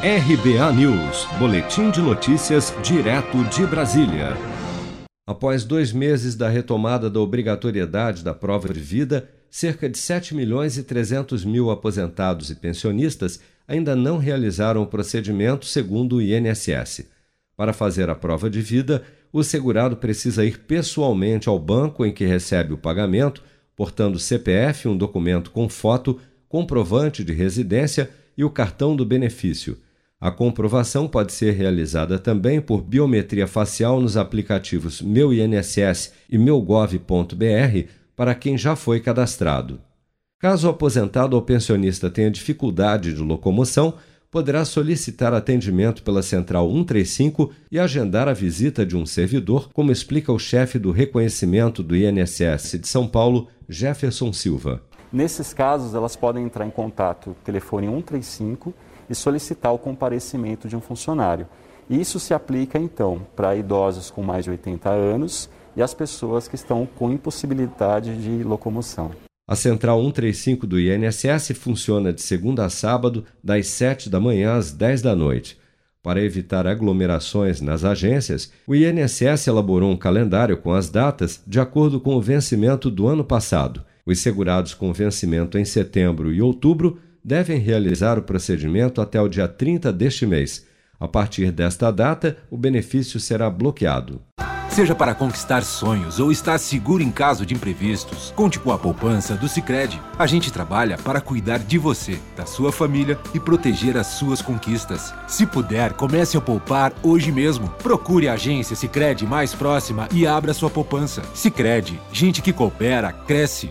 RBA News, Boletim de Notícias, direto de Brasília. Após dois meses da retomada da obrigatoriedade da prova de vida, cerca de 7 milhões e 300 mil aposentados e pensionistas ainda não realizaram o procedimento segundo o INSS. Para fazer a prova de vida, o segurado precisa ir pessoalmente ao banco em que recebe o pagamento, portando CPF, um documento com foto, comprovante de residência e o cartão do benefício. A comprovação pode ser realizada também por biometria facial nos aplicativos Meu INSS e meugov.br para quem já foi cadastrado. Caso o aposentado ou pensionista tenha dificuldade de locomoção, poderá solicitar atendimento pela Central 135 e agendar a visita de um servidor, como explica o chefe do reconhecimento do INSS de São Paulo, Jefferson Silva. Nesses casos, elas podem entrar em contato telefone 135 e solicitar o comparecimento de um funcionário. Isso se aplica, então, para idosos com mais de 80 anos e as pessoas que estão com impossibilidade de locomoção. A Central 135 do INSS funciona de segunda a sábado, das 7 da manhã às 10 da noite. Para evitar aglomerações nas agências, o INSS elaborou um calendário com as datas de acordo com o vencimento do ano passado. Os segurados com vencimento em setembro e outubro devem realizar o procedimento até o dia 30 deste mês. A partir desta data, o benefício será bloqueado. Seja para conquistar sonhos ou estar seguro em caso de imprevistos, conte com a poupança do Sicredi. A gente trabalha para cuidar de você, da sua família e proteger as suas conquistas. Se puder, comece a poupar hoje mesmo. Procure a agência Sicredi mais próxima e abra sua poupança. Sicredi, gente que coopera cresce